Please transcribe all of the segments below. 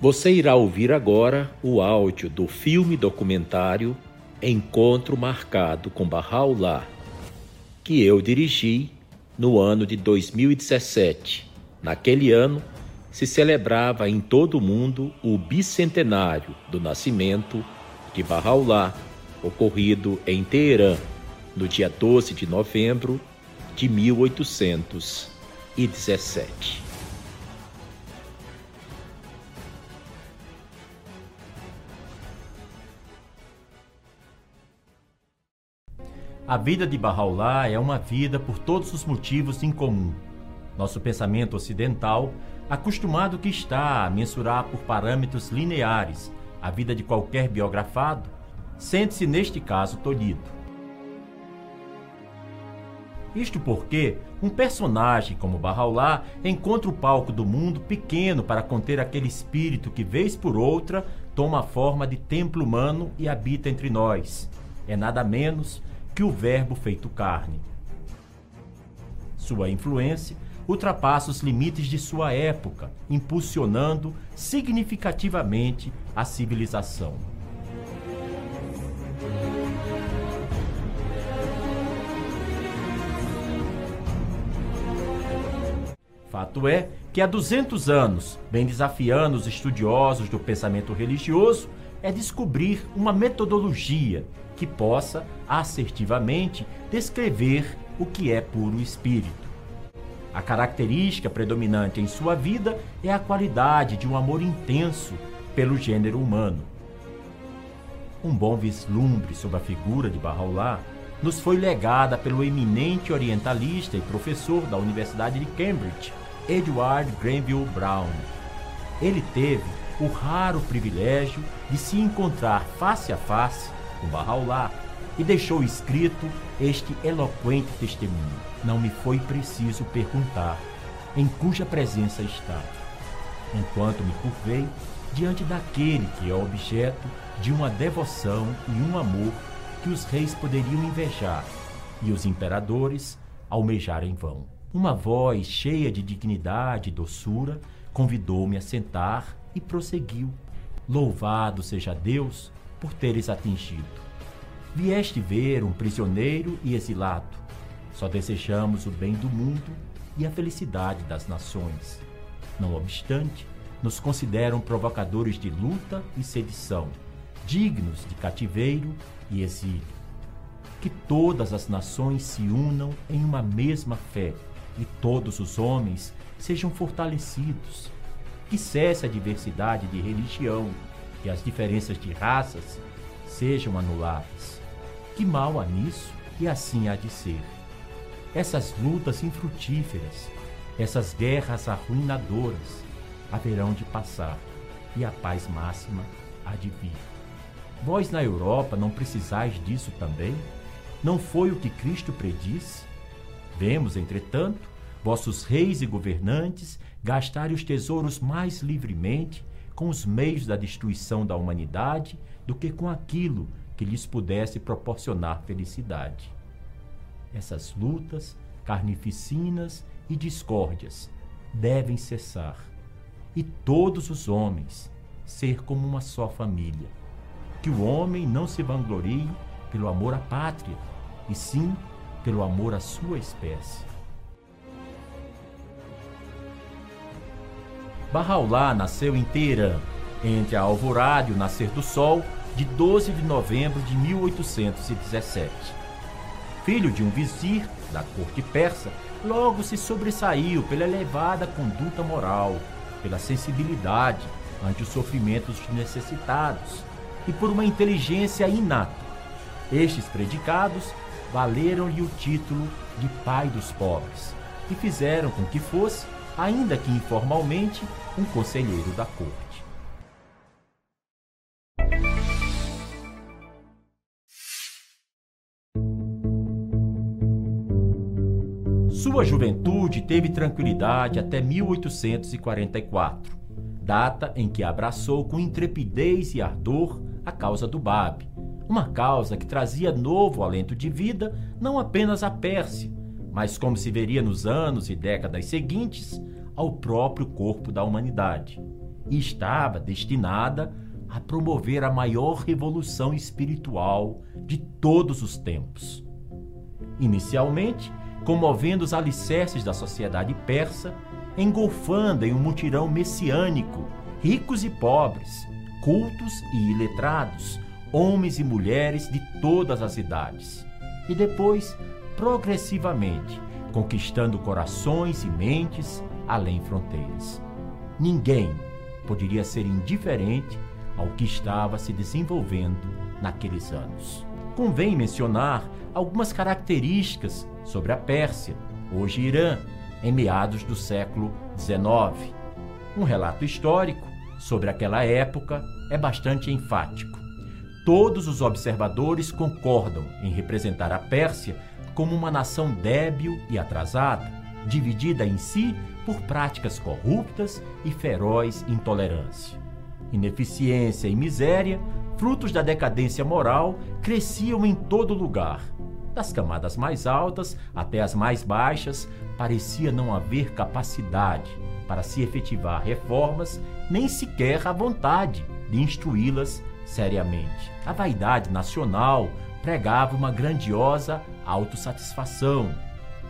Você irá ouvir agora o áudio do filme documentário Encontro Marcado com Bahá'u'lláh, que eu dirigi no ano de 2017. Naquele ano, se celebrava em todo o mundo o bicentenário do nascimento de Bahá'u'lláh, ocorrido em Teherã, no dia 12 de novembro de 1817. A vida de Bahá'u'lláh é uma vida por todos os motivos incomum. Nosso pensamento ocidental, acostumado que está a mensurar por parâmetros lineares a vida de qualquer biografado, sente-se neste caso tolhido. Isto porque um personagem como Bahá'u'lláh encontra o palco do mundo pequeno para conter aquele espírito que, vez por outra, toma a forma de templo humano e habita entre nós. É nada menos que o Verbo feito carne. Sua influência ultrapassa os limites de sua época, impulsionando significativamente a civilização. Fato é que há 200 anos, bem desafiando os estudiosos do pensamento religioso, é descobrir uma metodologia que possa assertivamente descrever o que é puro espírito. A característica predominante em sua vida é a qualidade de um amor intenso pelo gênero humano. Um bom vislumbre sobre a figura de Bahá'u'lláh nos foi legada pelo eminente orientalista e professor da Universidade de Cambridge, Edward Granville Brown. Ele teve o raro privilégio de se encontrar face a face com Bahá'u'lláh e deixou escrito este eloquente testemunho. Não me foi preciso perguntar em cuja presença estava. Enquanto me curvei diante daquele que é objeto de uma devoção e um amor que os reis poderiam invejar e os imperadores almejar em vão. Uma voz cheia de dignidade e doçura convidou-me a sentar e prosseguiu: Louvado seja Deus por teres atingido. Vieste ver um prisioneiro e exilado. Só desejamos o bem do mundo e a felicidade das nações. Não obstante, nos consideram provocadores de luta e sedição, dignos de cativeiro e exílio. Que todas as nações se unam em uma mesma fé e todos os homens sejam fortalecidos. Que cesse a diversidade de religião que as diferenças de raças sejam anuladas. Que mal há nisso e assim há de ser. Essas lutas infrutíferas, essas guerras arruinadoras haverão de passar e a paz máxima há de vir. Vós na Europa não precisais disso também? Não foi o que Cristo predisse? Vemos, entretanto, vossos reis e governantes gastarem os tesouros mais livremente com os meios da destruição da humanidade do que com aquilo que lhes pudesse proporcionar felicidade. Essas lutas, carnificinas e discórdias devem cessar e todos os homens ser como uma só família. Que o homem não se vanglorie pelo amor à pátria, e sim pelo amor à sua espécie. Bahá'u'lláh nasceu em Teherã, entre a alvorada e o nascer do sol, de 12 de novembro de 1817. Filho de um vizir da corte persa, logo se sobressaiu pela elevada conduta moral, pela sensibilidade ante os sofrimentos necessitados e por uma inteligência inata. Estes predicados valeram-lhe o título de pai dos pobres e fizeram com que fosse ainda que informalmente, um conselheiro da corte. Sua juventude teve tranquilidade até 1844, data em que abraçou com intrepidez e ardor a causa do Bab, uma causa que trazia novo alento de vida não apenas à Pérsia, mas como se veria nos anos e décadas seguintes, ao próprio corpo da humanidade. e estava destinada a promover a maior revolução espiritual de todos os tempos. Inicialmente, comovendo os alicerces da sociedade persa, engolfando em um mutirão messiânico ricos e pobres, cultos e iletrados, homens e mulheres de todas as idades. E depois, progressivamente, conquistando corações e mentes além fronteiras. Ninguém poderia ser indiferente ao que estava se desenvolvendo naqueles anos. Convém mencionar algumas características sobre a Pérsia, hoje Irã, em meados do século XIX. Um relato histórico sobre aquela época é bastante enfático. Todos os observadores concordam em representar a Pérsia como uma nação débil e atrasada, dividida em si por práticas corruptas e feroz intolerância. Ineficiência e miséria, frutos da decadência moral, cresciam em todo lugar. Das camadas mais altas até as mais baixas, parecia não haver capacidade para se efetivar reformas, nem sequer a vontade de instruí-las seriamente. A vaidade nacional pregava uma grandiosa autossatisfação.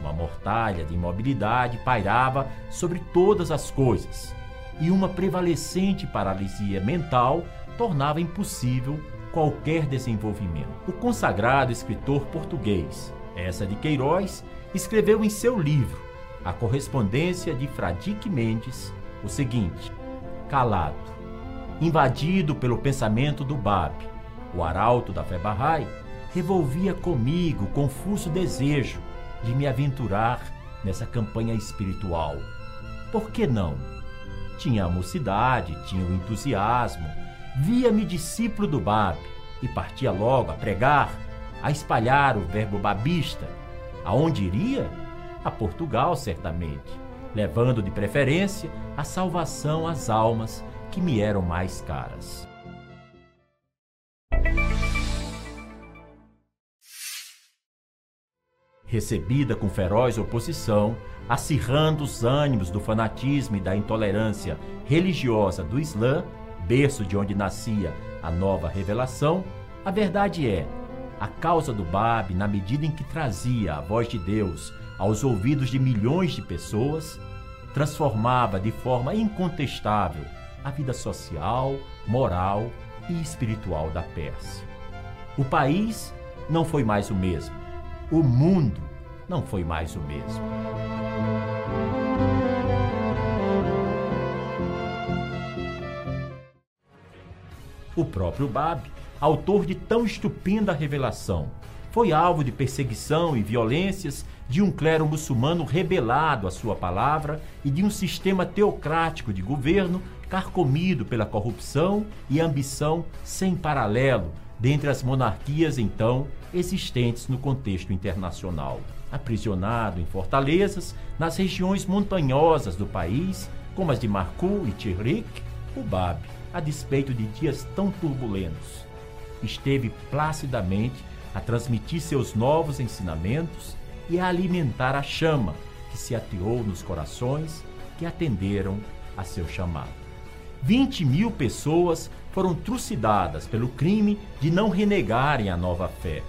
Uma mortalha de imobilidade pairava sobre todas as coisas, e uma prevalecente paralisia mental tornava impossível qualquer desenvolvimento. O consagrado escritor português, essa de Queiroz, escreveu em seu livro, A Correspondência de Fradique Mendes, o seguinte: Calado, invadido pelo pensamento do Bab, o arauto da Bahá'í, revolvia comigo confuso desejo de me aventurar nessa campanha espiritual. Por que não? Tinha a mocidade, tinha o entusiasmo, via-me discípulo do Bab e partia logo a pregar, a espalhar o verbo babista. Aonde iria? A Portugal, certamente, levando de preferência a salvação às almas que me eram mais caras. Recebida com feroz oposição, acirrando os ânimos do fanatismo e da intolerância religiosa do Islã, berço de onde nascia a nova revelação, a verdade é, a causa do Bab, na medida em que trazia a voz de Deus aos ouvidos de milhões de pessoas, transformava de forma incontestável a vida social, moral e espiritual da Pérsia. O país não foi mais o mesmo o mundo não foi mais o mesmo. O próprio Bab, autor de tão estupenda revelação, foi alvo de perseguição e violências de um clero muçulmano rebelado à sua palavra e de um sistema teocrático de governo carcomido pela corrupção e ambição sem paralelo dentre as monarquias então existentes no contexto internacional. Aprisionado em fortalezas, nas regiões montanhosas do país, como as de Marcou e Tirrik, o Bab, a despeito de dias tão turbulentos, esteve placidamente a transmitir seus novos ensinamentos e a alimentar a chama que se ateou nos corações que atenderam a seu chamado. 20 mil pessoas foram trucidadas pelo crime de não renegarem a nova fé.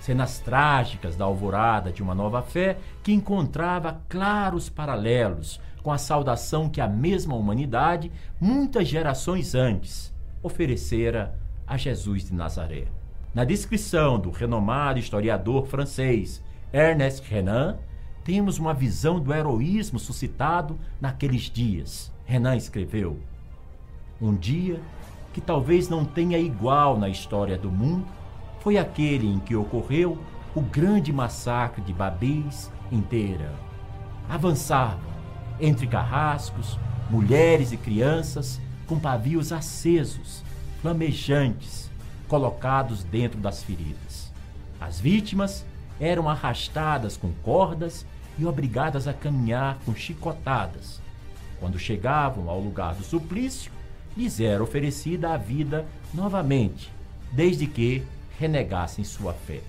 Cenas trágicas da alvorada de uma nova fé que encontrava claros paralelos com a saudação que a mesma humanidade, muitas gerações antes, oferecera a Jesus de Nazaré. Na descrição do renomado historiador francês Ernest Renan, temos uma visão do heroísmo suscitado naqueles dias. Renan escreveu: Um dia que talvez não tenha igual na história do mundo, foi aquele em que ocorreu o grande massacre de Babis inteira. Avançavam entre carrascos, mulheres e crianças com pavios acesos, flamejantes, colocados dentro das feridas. As vítimas eram arrastadas com cordas e obrigadas a caminhar com chicotadas. Quando chegavam ao lugar do suplício, lhes era oferecida a vida novamente, desde que renegassem sua fé.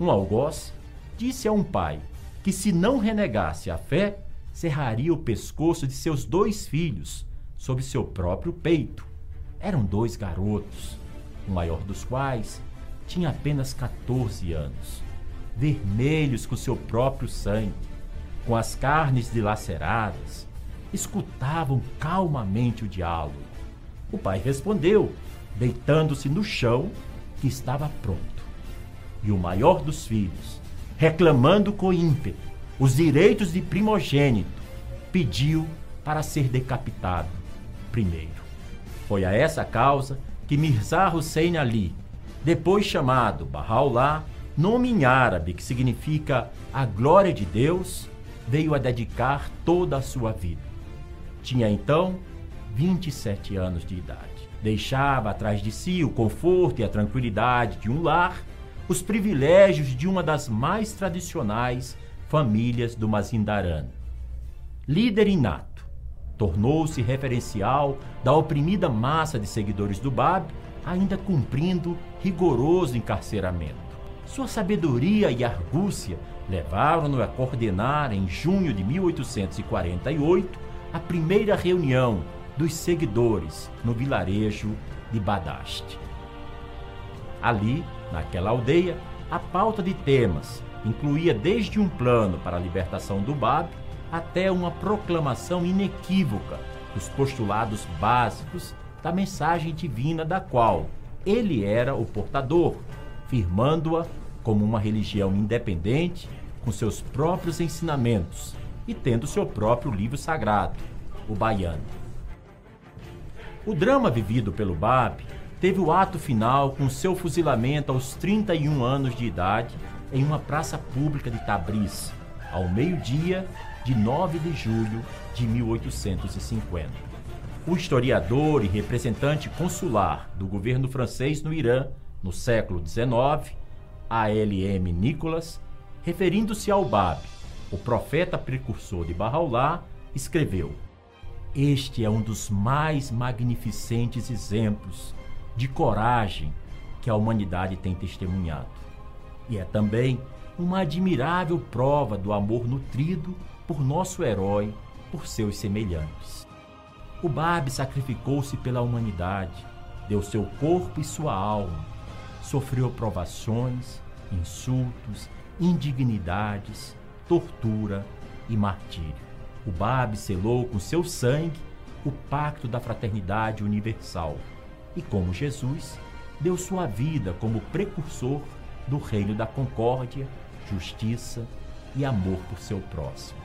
Um algoz disse a um pai que, se não renegasse a fé, cerraria o pescoço de seus dois filhos, sob seu próprio peito. Eram dois garotos, o maior dos quais tinha apenas 14 anos, vermelhos com seu próprio sangue, com as carnes dilaceradas, escutavam calmamente o diálogo. O pai respondeu, deitando-se no chão, que estava pronto. E o maior dos filhos, reclamando com ímpeto os direitos de primogênito, pediu para ser decapitado primeiro. Foi a essa causa que Mirza Hussein Ali, depois chamado Bahá'u'lláh, nome em árabe que significa a glória de Deus, veio a dedicar toda a sua vida. Tinha então 27 anos de idade. Deixava atrás de si o conforto e a tranquilidade de um lar, os privilégios de uma das mais tradicionais famílias do Mazindaran. Líder inato, tornou-se referencial da oprimida massa de seguidores do Bab, ainda cumprindo rigoroso encarceramento. Sua sabedoria e argúcia levaram-no a coordenar, em junho de 1848, a primeira reunião dos seguidores no vilarejo de Badaste. Ali, naquela aldeia, a pauta de temas incluía desde um plano para a libertação do Bab até uma proclamação inequívoca dos postulados básicos da mensagem divina da qual ele era o portador, firmando-a como uma religião independente, com seus próprios ensinamentos e tendo seu próprio livro sagrado, o Baiano. O drama vivido pelo Bab teve o ato final com seu fuzilamento aos 31 anos de idade em uma praça pública de Tabriz, ao meio-dia de 9 de julho de 1850. O historiador e representante consular do governo francês no Irã no século XIX, A.L.M. Nicholas, referindo-se ao Bab, o profeta precursor de Bahá'u'lláh, escreveu: Este é um dos mais magnificentes exemplos de coragem que a humanidade tem testemunhado. E é também uma admirável prova do amor nutrido por nosso herói, por seus semelhantes. O Bab sacrificou-se pela humanidade, deu seu corpo e sua alma, sofreu provações, insultos, indignidades, tortura e martírio. O Bab selou com seu sangue o pacto da fraternidade universal e, como Jesus, deu sua vida como precursor do reino da concórdia, justiça e amor por seu próximo.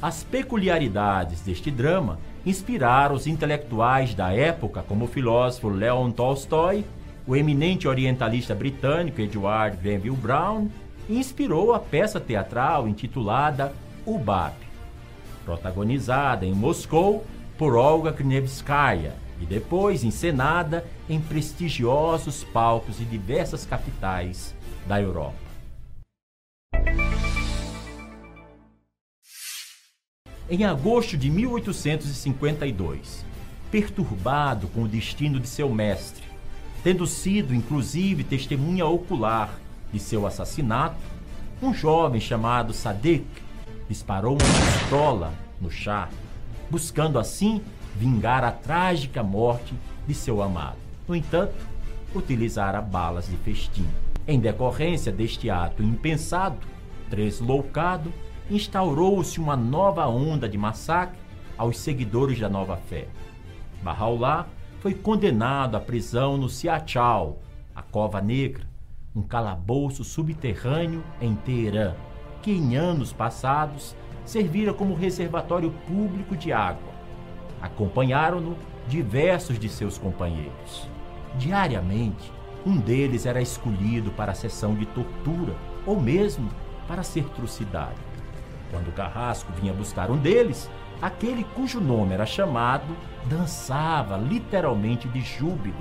As peculiaridades deste drama inspiraram os intelectuais da época, como o filósofo Leon Tolstói, o eminente orientalista britânico Edward Grenville Brown, inspirou a peça teatral intitulada O Bab, protagonizada em Moscou por Olga Knevskaya e depois encenada em prestigiosos palcos de diversas capitais da Europa. Em agosto de 1852, perturbado com o destino de seu mestre, tendo sido inclusive testemunha ocular de seu assassinato, um jovem chamado Sadik disparou uma pistola no chá buscando assim vingar a trágica morte de seu amado. No entanto, utilizara balas de festim. Em decorrência deste ato impensado, tresloucado, instaurou-se uma nova onda de massacre aos seguidores da nova fé. Bahá'u'lláh foi condenado à prisão no Siachal, a Cova Negra, um calabouço subterrâneo em Teherã, que em anos passados servira como reservatório público de água. Acompanharam-no diversos de seus companheiros. Diariamente, um deles era escolhido para a sessão de tortura ou mesmo para ser trucidado. Quando o carrasco vinha buscar um deles, aquele cujo nome era chamado dançava literalmente de júbilo,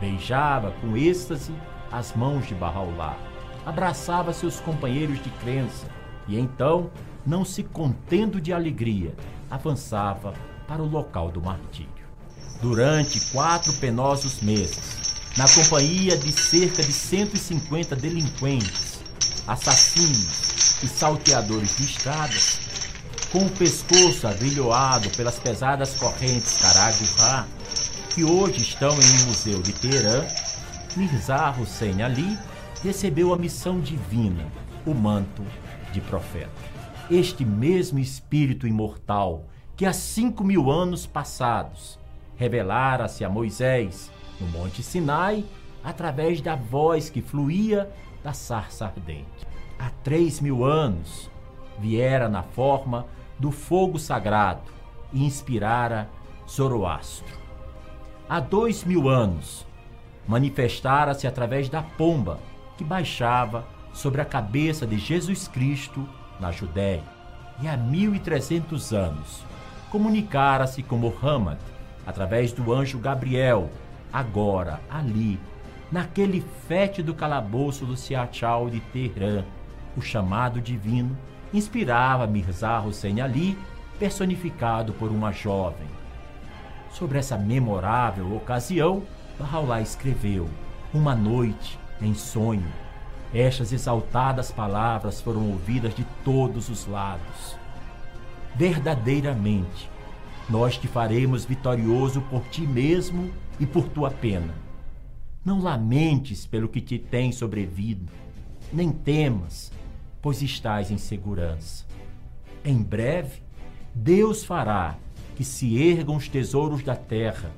beijava com êxtase as mãos de Bahá'u'lláh, abraçava seus companheiros de crença e então não se contendo de alegria, avançava para o local do martírio. Durante quatro penosos meses, na companhia de cerca de 150 delinquentes, assassinos e salteadores de estradas, com o pescoço agrilhoado pelas pesadas correntes Caraguá, que hoje estão em um museu de Teherã, Mirza Hussein Ali recebeu a missão divina, o manto de profeta. Este mesmo espírito imortal que há cinco mil anos passados revelara-se a Moisés no Monte Sinai através da voz que fluía da sarça ardente. Há três mil anos viera na forma do fogo sagrado e inspirara Zoroastro. Há dois mil anos manifestara-se através da pomba que baixava sobre a cabeça de Jesus Cristo na Judéia. E há mil e trezentos anos comunicara-se com Muhammad através do anjo Gabriel, agora, ali, naquele fétido calabouço do Siachal de Teherã, o chamado divino inspirava Mirza Hussein Ali, personificado por uma jovem. Sobre essa memorável ocasião, Bahá'u'lláh escreveu: Uma noite, em sonho, estas exaltadas palavras foram ouvidas de todos os lados. Verdadeiramente, nós te faremos vitorioso por ti mesmo e por tua pena. Não lamentes pelo que te tem sobrevido, nem temas, pois estás em segurança. Em breve, Deus fará que se ergam os tesouros da terra,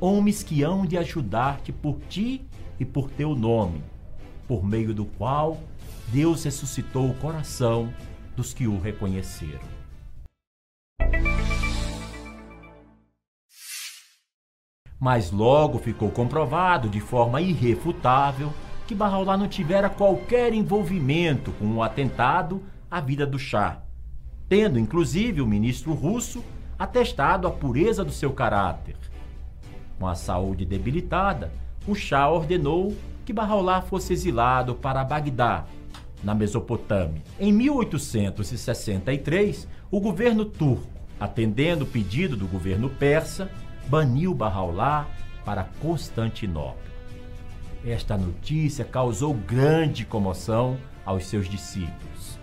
homens que hão de ajudar-te por ti e por teu nome, por meio do qual Deus ressuscitou o coração dos que o reconheceram. Mas logo ficou comprovado de forma irrefutável que Barraulá não tivera qualquer envolvimento com o atentado à vida do chá, tendo inclusive o ministro russo atestado a pureza do seu caráter. Com a saúde debilitada, o chá ordenou que Barraulá fosse exilado para Bagdá, na Mesopotâmia. Em 1863, o governo turco, atendendo o pedido do governo persa, baniu Barraulá para Constantinopla. Esta notícia causou grande comoção aos seus discípulos.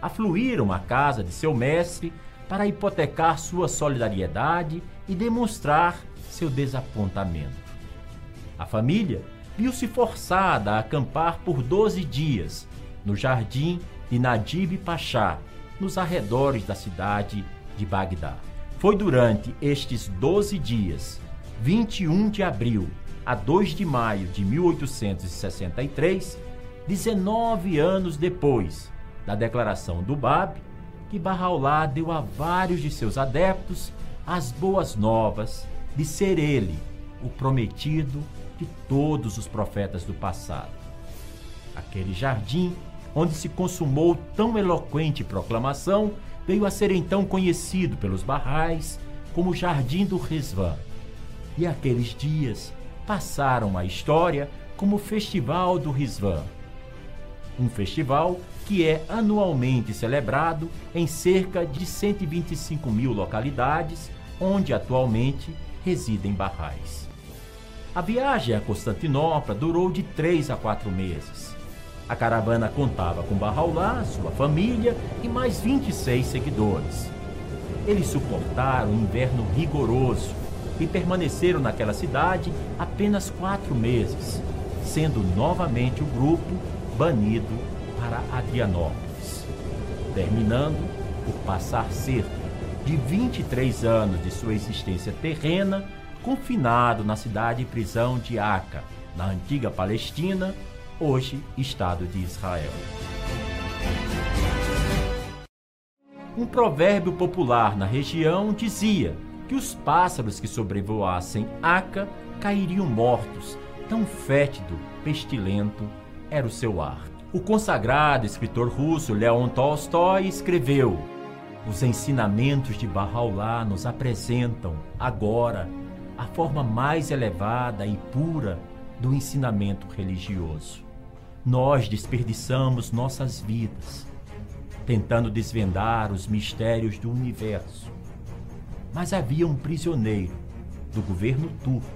Afluíram à casa de seu mestre para hipotecar sua solidariedade e demonstrar seu desapontamento. A família viu-se forçada a acampar por 12 dias no jardim de Nadib Pachá, nos arredores da cidade de Bagdá. Foi durante estes 12 dias, 21 de abril a 2 de maio de 1863, 19 anos depois da declaração do Bab, que Barraulá deu a vários de seus adeptos as boas novas de ser ele o prometido de todos os profetas do passado. Aquele jardim onde se consumou tão eloquente proclamação veio a ser então conhecido pelos barrais como Jardim do Resvan. E aqueles dias passaram à história como Festival do Risvan. Um festival que é anualmente celebrado em cerca de 125 mil localidades, onde atualmente residem barrais. A viagem a Constantinopla durou de três a quatro meses. A caravana contava com Barraulá, sua família e mais 26 seguidores. Eles suportaram um inverno rigoroso e permaneceram naquela cidade apenas quatro meses, sendo novamente o grupo banido para Adrianópolis, terminando por passar cerca de 23 anos de sua existência terrena confinado na cidade e prisão de Aca, na antiga Palestina, hoje Estado de Israel. Um provérbio popular na região dizia que os pássaros que sobrevoassem Aca cairiam mortos, tão fétido, pestilento era o seu ar. O consagrado escritor russo Leon Tolstói escreveu: Os ensinamentos de Bahá'u'lláh nos apresentam, agora, a forma mais elevada e pura do ensinamento religioso. Nós desperdiçamos nossas vidas tentando desvendar os mistérios do universo mas havia um prisioneiro do governo turco,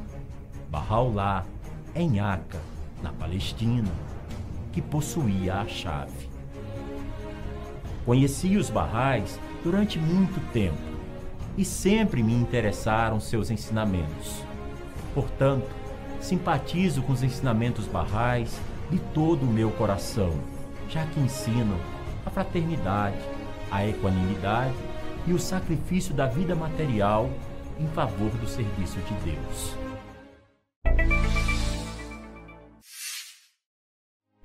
Bahá'u'lláh, em Aca, na Palestina, que possuía a chave. Conhecia os barrais durante muito tempo e sempre me interessaram seus ensinamentos. Portanto, simpatizo com os ensinamentos barrais de todo o meu coração, já que ensinam a fraternidade, a equanimidade e o sacrifício da vida material em favor do serviço de Deus.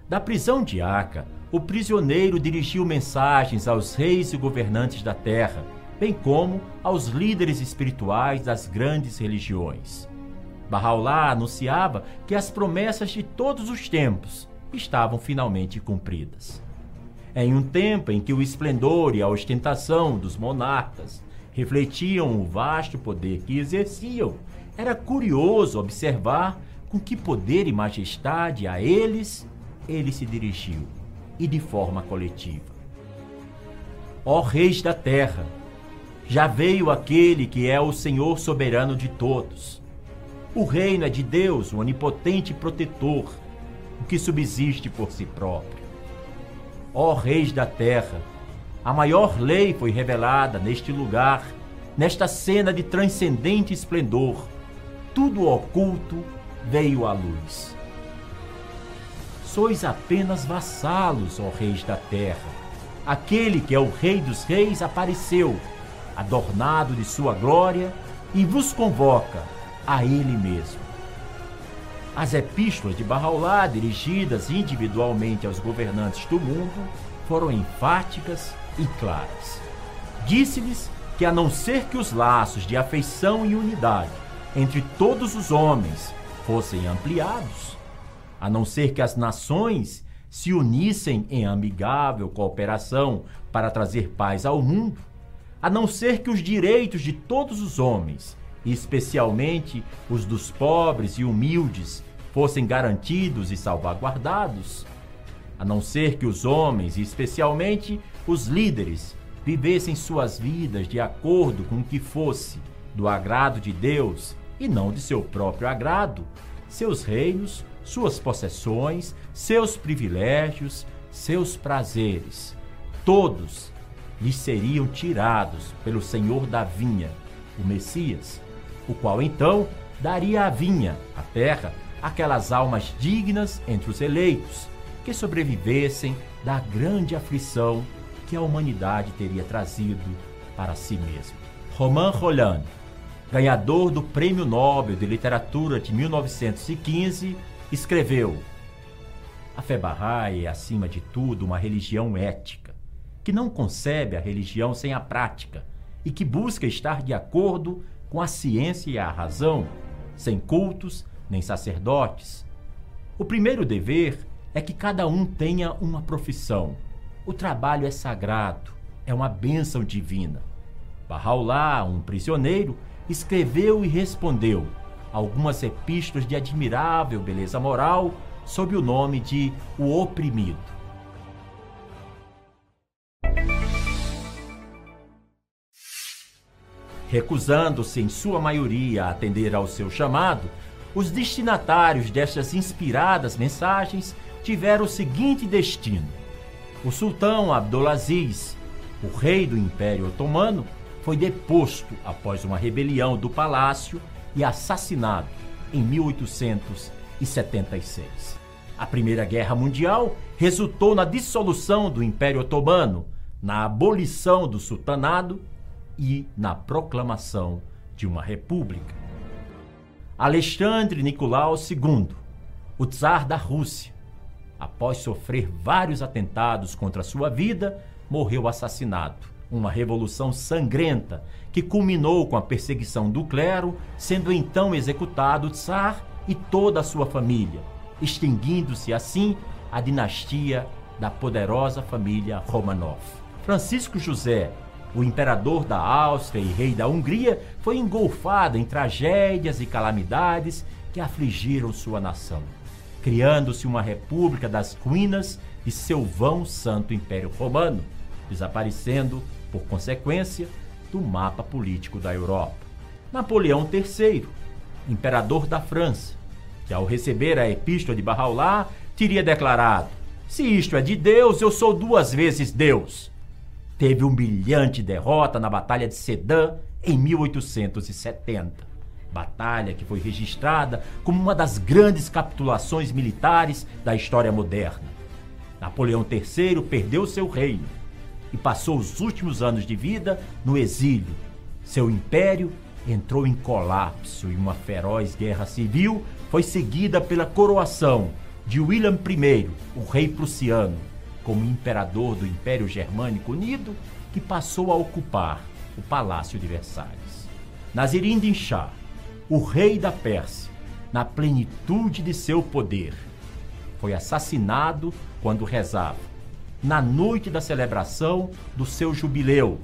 Da prisão de Aca, o prisioneiro dirigiu mensagens aos reis e governantes da terra, bem como aos líderes espirituais das grandes religiões. Bahá'u'lláh anunciava que as promessas de todos os tempos estavam finalmente cumpridas. Em um tempo em que o esplendor e a ostentação dos monarcas refletiam o vasto poder que exerciam, era curioso observar com que poder e majestade a eles ele se dirigiu, e de forma coletiva. Ó reis da terra, já veio aquele que é o Senhor soberano de todos. O reino é de Deus, o onipotente protetor, o que subsiste por si próprio. Ó reis da terra, a maior lei foi revelada neste lugar, nesta cena de transcendente esplendor. Tudo oculto veio à luz sois apenas vassalos, ó reis da terra. Aquele que é o Rei dos Reis apareceu, adornado de sua glória, e vos convoca a ele mesmo. As epístolas de Barraulá, dirigidas individualmente aos governantes do mundo, foram enfáticas e claras. Disse-lhes que, a não ser que os laços de afeição e unidade entre todos os homens fossem ampliados, a não ser que as nações se unissem em amigável cooperação para trazer paz ao mundo, a não ser que os direitos de todos os homens, especialmente os dos pobres e humildes, fossem garantidos e salvaguardados, a não ser que os homens, especialmente os líderes, vivessem suas vidas de acordo com o que fosse do agrado de Deus e não de seu próprio agrado, seus reinos suas possessões, seus privilégios, seus prazeres. Todos lhes seriam tirados pelo Senhor da vinha, o Messias, o qual então daria à vinha, à terra, aquelas almas dignas entre os eleitos, que sobrevivessem da grande aflição que a humanidade teria trazido para si mesma. Romain Rolland, ganhador do Prêmio Nobel de Literatura de 1915, escreveu: A fé Bahá'í é, acima de tudo, uma religião ética, que não concebe a religião sem a prática e que busca estar de acordo com a ciência e a razão, sem cultos nem sacerdotes. O primeiro dever é que cada um tenha uma profissão. O trabalho é sagrado, é uma bênção divina. Bahá'u'lláh, um prisioneiro, escreveu e respondeu: algumas epístolas de admirável beleza moral sob o nome de O Oprimido. Recusando-se em sua maioria a atender ao seu chamado, os destinatários destas inspiradas mensagens tiveram o seguinte destino: o sultão Abdulaziz, o rei do Império Otomano, foi deposto após uma rebelião do palácio e assassinado em 1876. A Primeira Guerra Mundial resultou na dissolução do Império Otomano, na abolição do sultanado e na proclamação de uma república. Alexandre Nicolau II, o czar da Rússia, após sofrer vários atentados contra sua vida, morreu assassinado uma revolução sangrenta que culminou com a perseguição do clero, sendo então executado o Tsar e toda a sua família, extinguindo-se assim a dinastia da poderosa família Romanov. Francisco José, o imperador da Áustria e rei da Hungria, foi engolfado em tragédias e calamidades que afligiram sua nação, criando-se uma república das ruínas de seu vão santo Império Romano, desaparecendo por consequência, do mapa político da Europa. Napoleão III, imperador da França, que ao receber a epístola de Bahá'u'lláh, teria declarado: Se isto é de Deus, eu sou duas vezes Deus. teve humilhante derrota na Batalha de Sedan em 1870. Batalha que foi registrada como uma das grandes capitulações militares da história moderna. Napoleão III perdeu seu reino e passou os últimos anos de vida no exílio. Seu império entrou em colapso e uma feroz guerra civil foi seguida pela coroação de William I, o rei prussiano, como imperador do Império Germânico Unido, que passou a ocupar o Palácio de Versalhes. Nazirin Shah, o rei da Pérsia, na plenitude de seu poder, foi assassinado quando rezava, na noite da celebração do seu jubileu,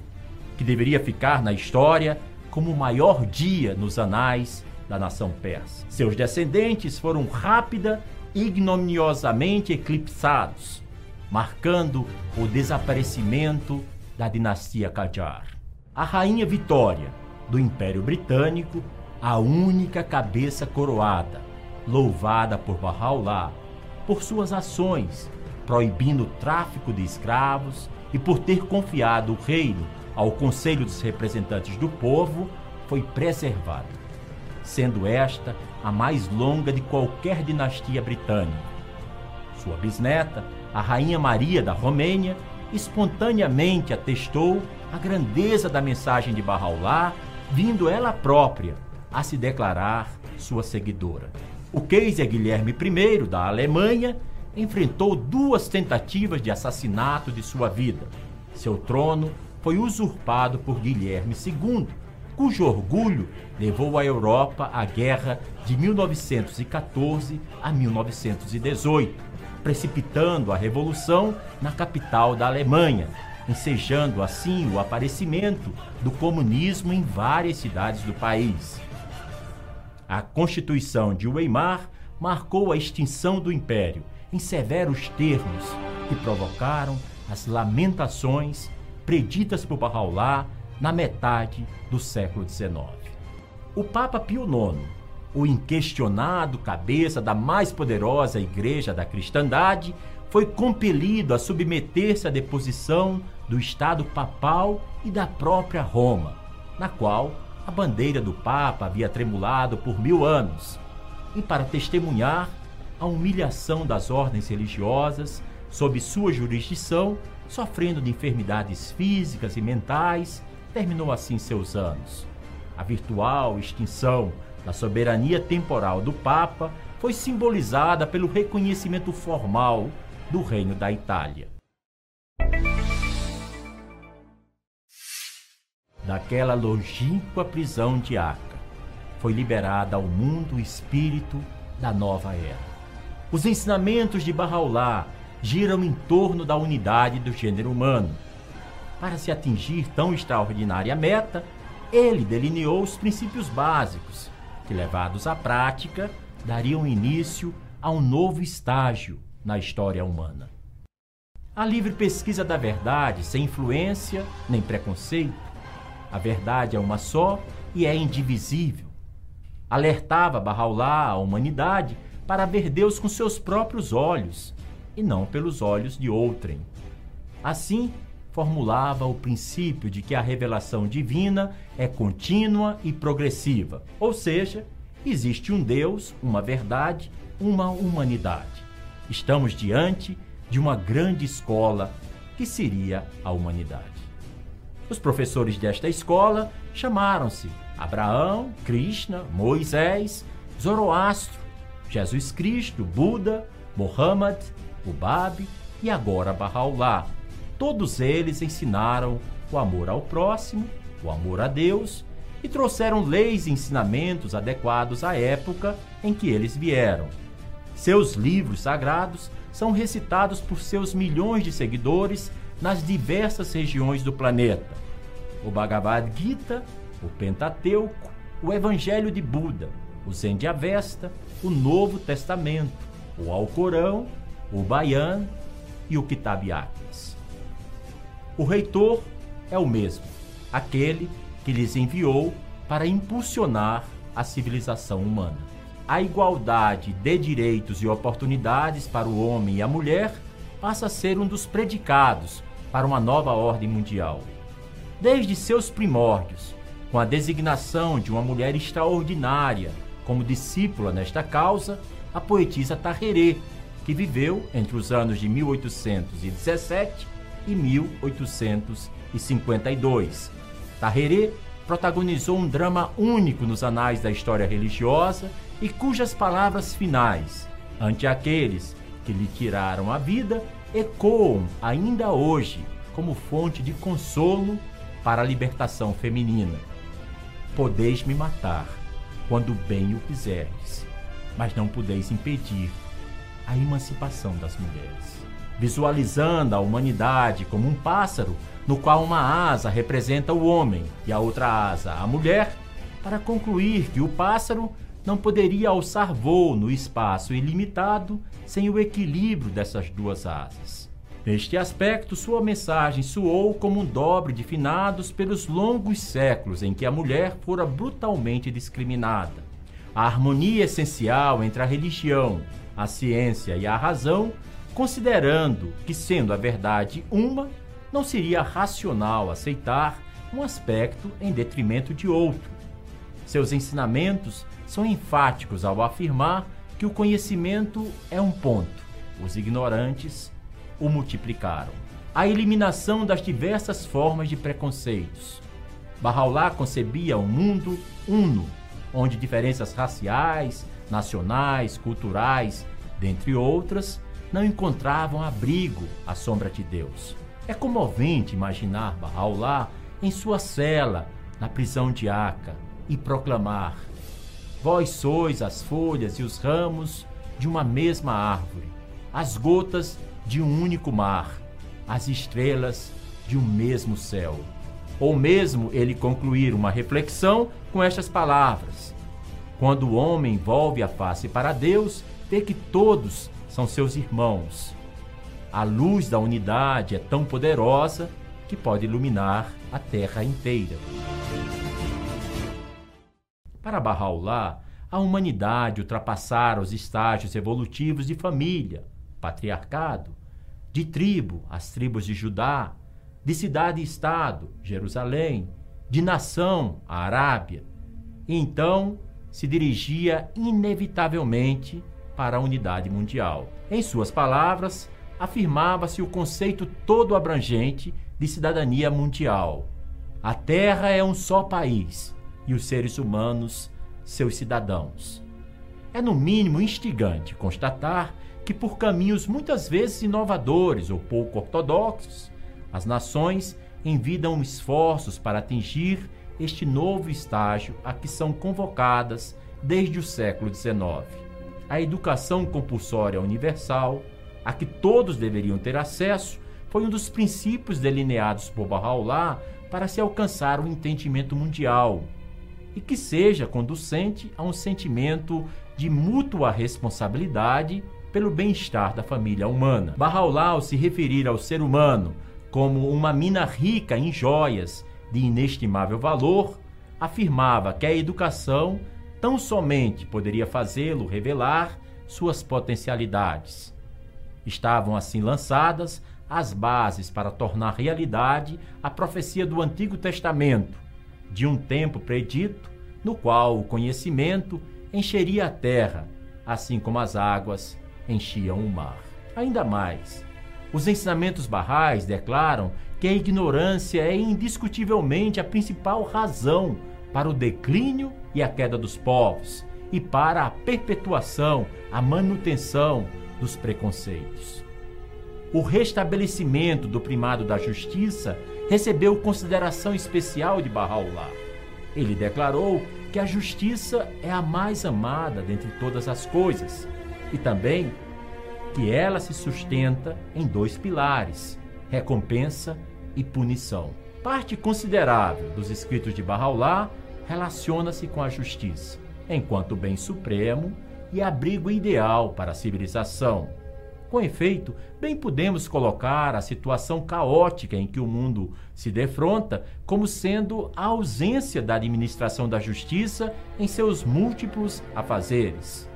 que deveria ficar na história como o maior dia nos anais da nação persa. Seus descendentes foram rápida e ignominiosamente eclipsados, marcando o desaparecimento da dinastia Qajar. A rainha Vitória, do Império Britânico, a única cabeça coroada, louvada por Bahá'u'lláh por suas ações, proibindo o tráfico de escravos e por ter confiado o reino ao Conselho dos Representantes do Povo, foi preservada, sendo esta a mais longa de qualquer dinastia britânica. Sua bisneta, a Rainha Maria da Romênia, espontaneamente atestou a grandeza da mensagem de Bahá'u'lláh, vindo ela própria a se declarar sua seguidora. O Kaiser Guilherme I, da Alemanha, enfrentou duas tentativas de assassinato de sua vida. Seu trono foi usurpado por Guilherme II, cujo orgulho levou a Europa à guerra de 1914 a 1918, precipitando a revolução na capital da Alemanha, ensejando assim o aparecimento do comunismo em várias cidades do país. A Constituição de Weimar marcou a extinção do império em severos termos que provocaram as lamentações preditas por Bahá'u'lláh na metade do século XIX. O Papa Pio IX, o inquestionado cabeça da mais poderosa igreja da cristandade, foi compelido a submeter-se à deposição do Estado papal e da própria Roma, na qual a bandeira do Papa havia tremulado por mil anos, e para testemunhar a humilhação das ordens religiosas sob sua jurisdição, sofrendo de enfermidades físicas e mentais, terminou assim seus anos. A virtual extinção da soberania temporal do Papa foi simbolizada pelo reconhecimento formal do Reino da Itália. Daquela longínqua prisão de Acre, foi liberada ao mundo o espírito da nova era. Os ensinamentos de Bahá'u'lláh giram em torno da unidade do gênero humano. Para se atingir tão extraordinária meta, ele delineou os princípios básicos, que levados à prática, dariam início a um novo estágio na história humana. A livre pesquisa da verdade, sem influência nem preconceito. A verdade é uma só e é indivisível. Alertava Bahá'u'lláh a humanidade para ver Deus com seus próprios olhos e não pelos olhos de outrem. Assim, formulava o princípio de que a revelação divina é contínua e progressiva, ou seja, existe um Deus, uma verdade, uma humanidade. Estamos diante de uma grande escola que seria a humanidade. Os professores desta escola chamaram-se Abraão, Krishna, Moisés, Zoroastro, Jesus Cristo, Buda, Mohammed, o Bab e agora Bahá'u'lláh. Todos eles ensinaram o amor ao próximo, o amor a Deus e trouxeram leis e ensinamentos adequados à época em que eles vieram. Seus livros sagrados são recitados por seus milhões de seguidores nas diversas regiões do planeta. O Bhagavad Gita, o Pentateuco, o Evangelho de Buda, o Zen de Avesta, o Novo Testamento, o Alcorão o Bayan e o Kitab Atlas. O reitor é o mesmo, aquele que lhes enviou para impulsionar a civilização humana. A igualdade de direitos e oportunidades para o homem e a mulher passa a ser um dos predicados para uma nova ordem mundial. Desde seus primórdios, com a designação de uma mulher extraordinária como discípula nesta causa, a poetisa Tarrerê, que viveu entre os anos de 1817 e 1852. Tarrerê protagonizou um drama único nos anais da história religiosa e cujas palavras finais, ante aqueles que lhe tiraram a vida, ecoam ainda hoje como fonte de consolo para a libertação feminina. Podeis me matar quando bem o quiserdes, mas não podeis impedir a emancipação das mulheres. Visualizando a humanidade como um pássaro no qual uma asa representa o homem e a outra asa a mulher, para concluir que o pássaro não poderia alçar voo no espaço ilimitado sem o equilíbrio dessas duas asas. Neste aspecto, sua mensagem soou como um dobre de finados pelos longos séculos em que a mulher fora brutalmente discriminada. A harmonia essencial entre a religião, a ciência e a razão, considerando que, sendo a verdade uma, não seria racional aceitar um aspecto em detrimento de outro. Seus ensinamentos são enfáticos ao afirmar que o conhecimento é um ponto, os ignorantes o multiplicaram. A eliminação das diversas formas de preconceitos. Bahá'u'lláh concebia um mundo uno, onde diferenças raciais, nacionais, culturais, dentre outras, não encontravam abrigo à sombra de Deus. É comovente imaginar Bahá'u'lláh em sua cela, na prisão de Aca, e proclamar: Vós sois as folhas e os ramos de uma mesma árvore, as gotas de um único mar, as estrelas de um mesmo céu. Ou mesmo ele concluir uma reflexão com estas palavras: Quando o homem volve a face para Deus, vê que todos são seus irmãos. A luz da unidade é tão poderosa que pode iluminar a terra inteira. Para Bahá'u'lláh, a humanidade ultrapassara os estágios evolutivos de família, patriarcado, de tribo, as tribos de Judá, de cidade e estado, Jerusalém, de nação, a Arábia. E então se dirigia inevitavelmente para a unidade mundial. Em suas palavras, afirmava-se o conceito todo abrangente de cidadania mundial. A Terra é um só país e os seres humanos seus cidadãos. É no mínimo instigante constatar que, por caminhos muitas vezes inovadores ou pouco ortodoxos, as nações envidam esforços para atingir este novo estágio a que são convocadas desde o século XIX. A educação compulsória universal, a que todos deveriam ter acesso, foi um dos princípios delineados por Bahá'u'lláh para se alcançar o entendimento mundial e que seja conducente a um sentimento de mútua responsabilidade pelo bem-estar da família humana. Ao se referir ao ser humano como uma mina rica em joias de inestimável valor, afirmava que a educação tão somente poderia fazê-lo revelar suas potencialidades. Estavam assim lançadas as bases para tornar realidade a profecia do Antigo Testamento, de um tempo predito, no qual o conhecimento encheria a terra, assim como as águas enchiam o mar. Ainda mais, os ensinamentos barrais declaram que a ignorância é indiscutivelmente a principal razão para o declínio e a queda dos povos e para a perpetuação, a manutenção dos preconceitos. O restabelecimento do primado da justiça recebeu consideração especial de Bahá'u'lláh. Ele declarou que a justiça é a mais amada dentre todas as coisas e também que ela se sustenta em dois pilares: recompensa e punição. Parte considerável dos escritos de Bahá'u'lláh relaciona-se com a justiça, enquanto bem supremo e abrigo ideal para a civilização. Com efeito, bem podemos colocar a situação caótica em que o mundo se defronta como sendo a ausência da administração da justiça em seus múltiplos afazeres.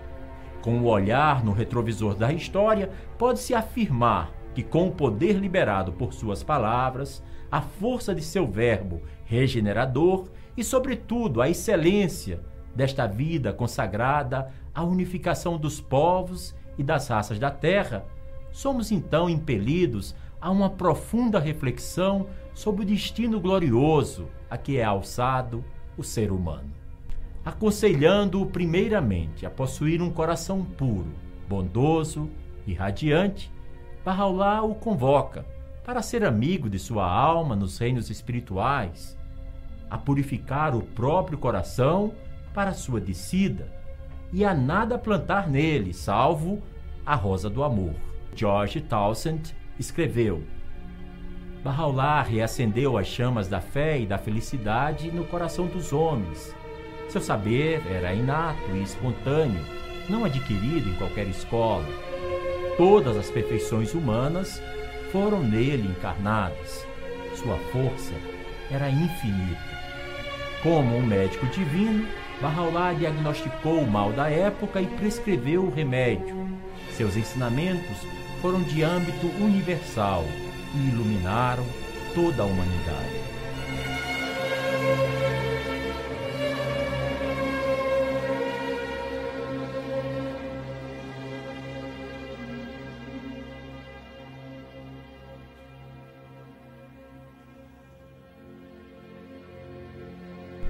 Com o olhar no retrovisor da história, pode-se afirmar que, com o poder liberado por suas palavras, a força de seu verbo regenerador e, sobretudo, a excelência desta vida consagrada à unificação dos povos e das raças da terra, somos então impelidos a uma profunda reflexão sobre o destino glorioso a que é alçado o ser humano. Aconselhando-o primeiramente a possuir um coração puro, bondoso e radiante, Bahá'u'lláh o convoca para ser amigo de sua alma nos reinos espirituais, a purificar o próprio coração para sua descida e a nada plantar nele, salvo a rosa do amor. George Townsend escreveu: Bahá'u'lláh reacendeu as chamas da fé e da felicidade no coração dos homens. Seu saber era inato e espontâneo, não adquirido em qualquer escola. Todas as perfeições humanas foram nele encarnadas. Sua força era infinita. Como um médico divino, Bahá'u'lláh diagnosticou o mal da época e prescreveu o remédio. Seus ensinamentos foram de âmbito universal e iluminaram toda a humanidade.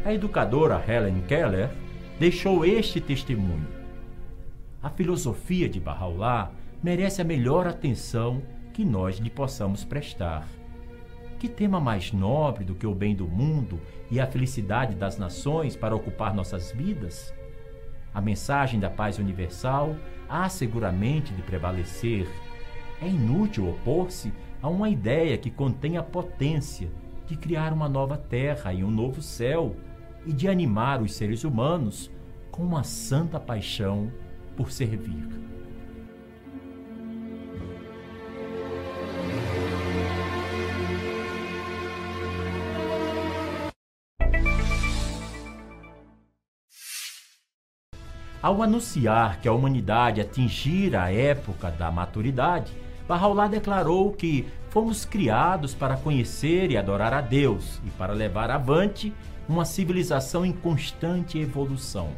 A educadora Helen Keller deixou este testemunho. A filosofia de Bahá'u'lláh merece a melhor atenção que nós lhe possamos prestar. Que tema mais nobre do que o bem do mundo e a felicidade das nações para ocupar nossas vidas? A mensagem da paz universal há seguramente de prevalecer. É inútil opor-se a uma ideia que contém a potência de criar uma nova terra e um novo céu e de animar os seres humanos com uma santa paixão por servir. Ao anunciar que a humanidade atingira a época da maturidade, Bahá'u'lláh declarou que fomos criados para conhecer e adorar a Deus e para levar avante uma civilização em constante evolução.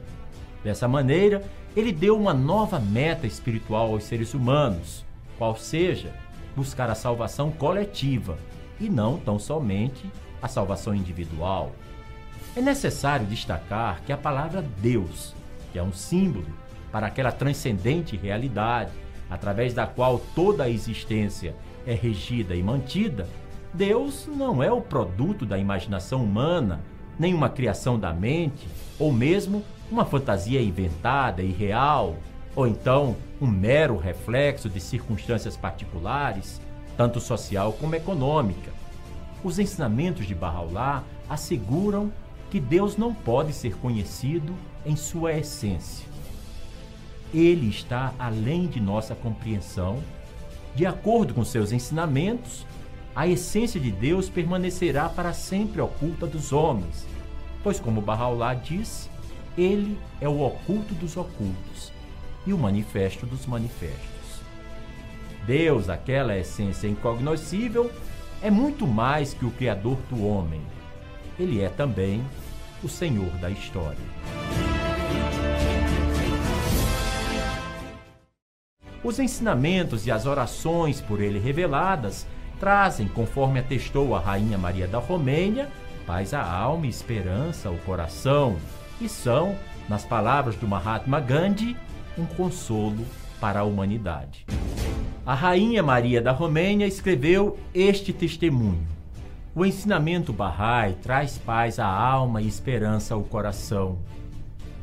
Dessa maneira, ele deu uma nova meta espiritual aos seres humanos, qual seja buscar a salvação coletiva e não tão somente a salvação individual. É necessário destacar que a palavra Deus, que é um símbolo para aquela transcendente realidade através da qual toda a existência é regida e mantida, Deus não é o produto da imaginação humana nem uma criação da mente, ou mesmo uma fantasia inventada e real, ou então um mero reflexo de circunstâncias particulares, tanto social como econômica. Os ensinamentos de Bahá'u'lláh asseguram que Deus não pode ser conhecido em sua essência. Ele está além de nossa compreensão. De acordo com seus ensinamentos, a essência de Deus permanecerá para sempre oculta dos homens, pois, como Bahá'u'lláh diz, ele é o oculto dos ocultos e o manifesto dos manifestos. Deus, aquela essência incognoscível, é muito mais que o Criador do homem. Ele é também o Senhor da história. Os ensinamentos e as orações por ele reveladas trazem, conforme atestou a Rainha Maria da Romênia, paz à alma e esperança ao coração, e são, nas palavras do Mahatma Gandhi, um consolo para a humanidade. A Rainha Maria da Romênia escreveu este testemunho. O ensinamento Bahá'í traz paz à alma e esperança ao coração.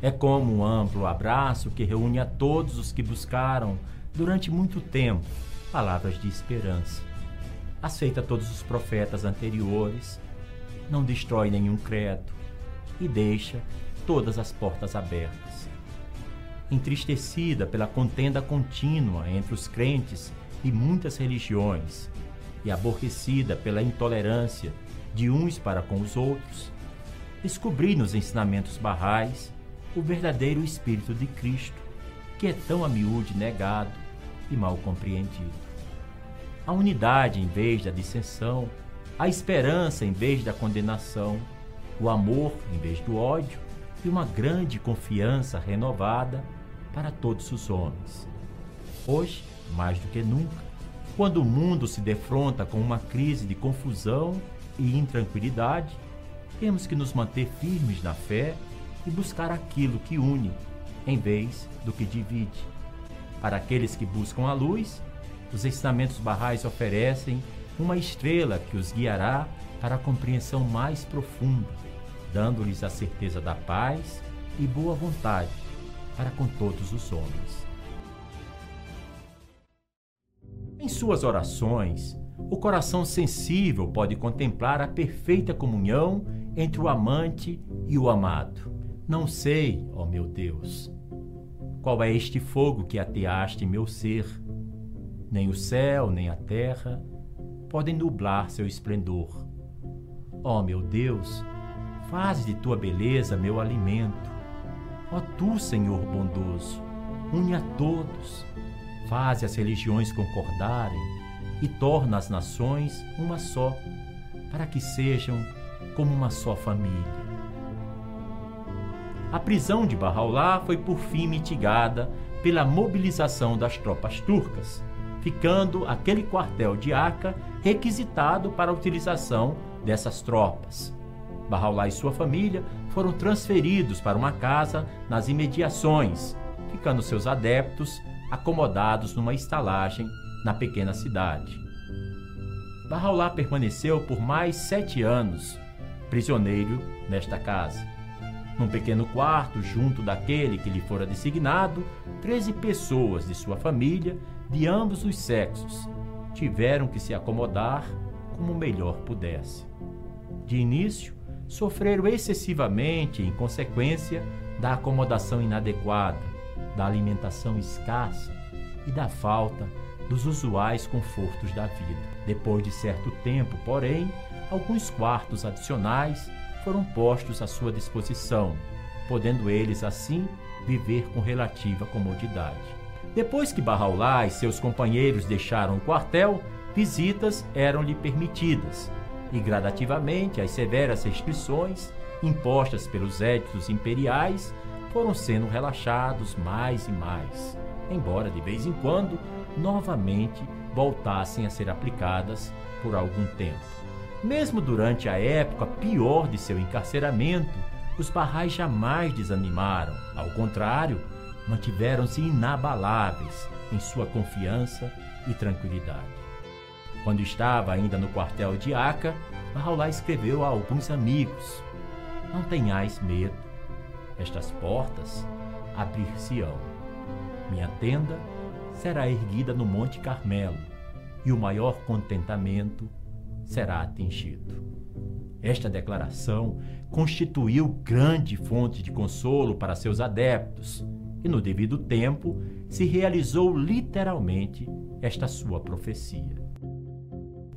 É como um amplo abraço que reúne a todos os que buscaram, durante muito tempo, palavras de esperança aceita todos os profetas anteriores, não destrói nenhum credo e deixa todas as portas abertas. Entristecida pela contenda contínua entre os crentes e muitas religiões, e aborrecida pela intolerância de uns para com os outros, descobri nos ensinamentos barrais o verdadeiro Espírito de Cristo, que é tão a miúde negado e mal compreendido. A unidade em vez da dissensão, a esperança em vez da condenação, o amor em vez do ódio e uma grande confiança renovada para todos os homens. Hoje, mais do que nunca, quando o mundo se defronta com uma crise de confusão e intranquilidade, temos que nos manter firmes na fé e buscar aquilo que une, em vez do que divide. Para aqueles que buscam a luz, os ensinamentos barrais oferecem uma estrela que os guiará para a compreensão mais profunda, dando-lhes a certeza da paz e boa vontade para com todos os homens. Em suas orações, o coração sensível pode contemplar a perfeita comunhão entre o amante e o amado. Não sei, ó meu Deus, qual é este fogo que ateaste em meu ser. Nem o céu, nem a terra podem nublar seu esplendor. Ó meu Deus, faz de tua beleza meu alimento. Ó tu, Senhor bondoso, une a todos, faze as religiões concordarem e torna as nações uma só, para que sejam como uma só família. A prisão de Barraulá foi por fim mitigada pela mobilização das tropas turcas, ficando aquele quartel de Aca requisitado para a utilização dessas tropas. Barraulá e sua família foram transferidos para uma casa nas imediações, ficando seus adeptos acomodados numa estalagem na pequena cidade. Barraulá permaneceu por mais sete anos prisioneiro nesta casa. Num pequeno quarto, junto daquele que lhe fora designado, treze pessoas de sua família, de ambos os sexos, tiveram que se acomodar como melhor pudesse. De início, sofreram excessivamente em consequência da acomodação inadequada, da alimentação escassa e da falta dos usuais confortos da vida. Depois de certo tempo, porém, alguns quartos adicionais foram postos à sua disposição, podendo eles assim viver com relativa comodidade. Depois que Barraulá e seus companheiros deixaram o quartel, visitas eram-lhe permitidas, e gradativamente as severas restrições impostas pelos éditos imperiais foram sendo relaxados mais e mais, embora de vez em quando novamente voltassem a ser aplicadas por algum tempo. Mesmo durante a época pior de seu encarceramento, os barrais jamais desanimaram. Ao contrário, mantiveram-se inabaláveis em sua confiança e tranquilidade. Quando estava ainda no quartel de Aca, Barraulá escreveu a alguns amigos: Não tenhais medo, estas portas abrir-se-ão. Minha tenda será erguida no Monte Carmelo, e o maior contentamento será atingido. Esta declaração constituiu grande fonte de consolo para seus adeptos, e no devido tempo se realizou literalmente esta sua profecia.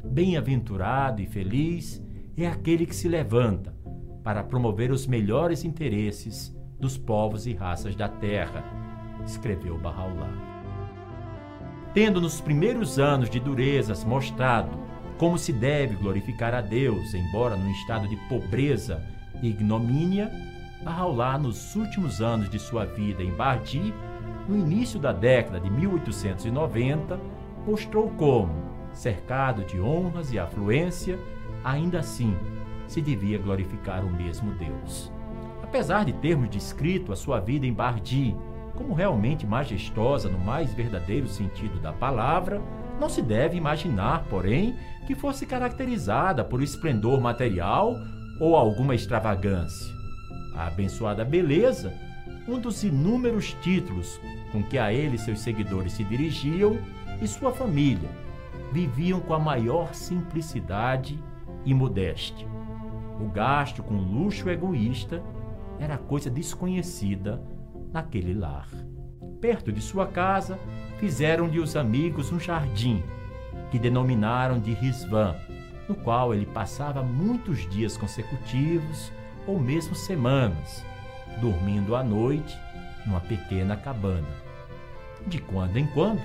Bem-aventurado e feliz é aquele que se levanta para promover os melhores interesses dos povos e raças da terra, escreveu Bahá'u'lláh. Tendo nos primeiros anos de durezas mostrado como se deve glorificar a Deus, embora num estado de pobreza e ignomínia, Bahá'u'lláh, nos últimos anos de sua vida em Bardi, no início da década de 1890, mostrou como, cercado de honras e afluência, ainda assim se devia glorificar o mesmo Deus. Apesar de termos descrito a sua vida em Bardi como realmente majestosa no mais verdadeiro sentido da palavra, não se deve imaginar, porém, que fosse caracterizada por esplendor material ou alguma extravagância. A abençoada beleza, um dos inúmeros títulos com que a ele seus seguidores se dirigiam, e sua família viviam com a maior simplicidade e modéstia. O gasto com luxo egoísta era coisa desconhecida naquele lar. Perto de sua casa, fizeram-lhe os amigos um jardim, que denominaram de Risvan, no qual ele passava muitos dias consecutivos ou mesmo semanas, dormindo à noite numa pequena cabana. De quando em quando,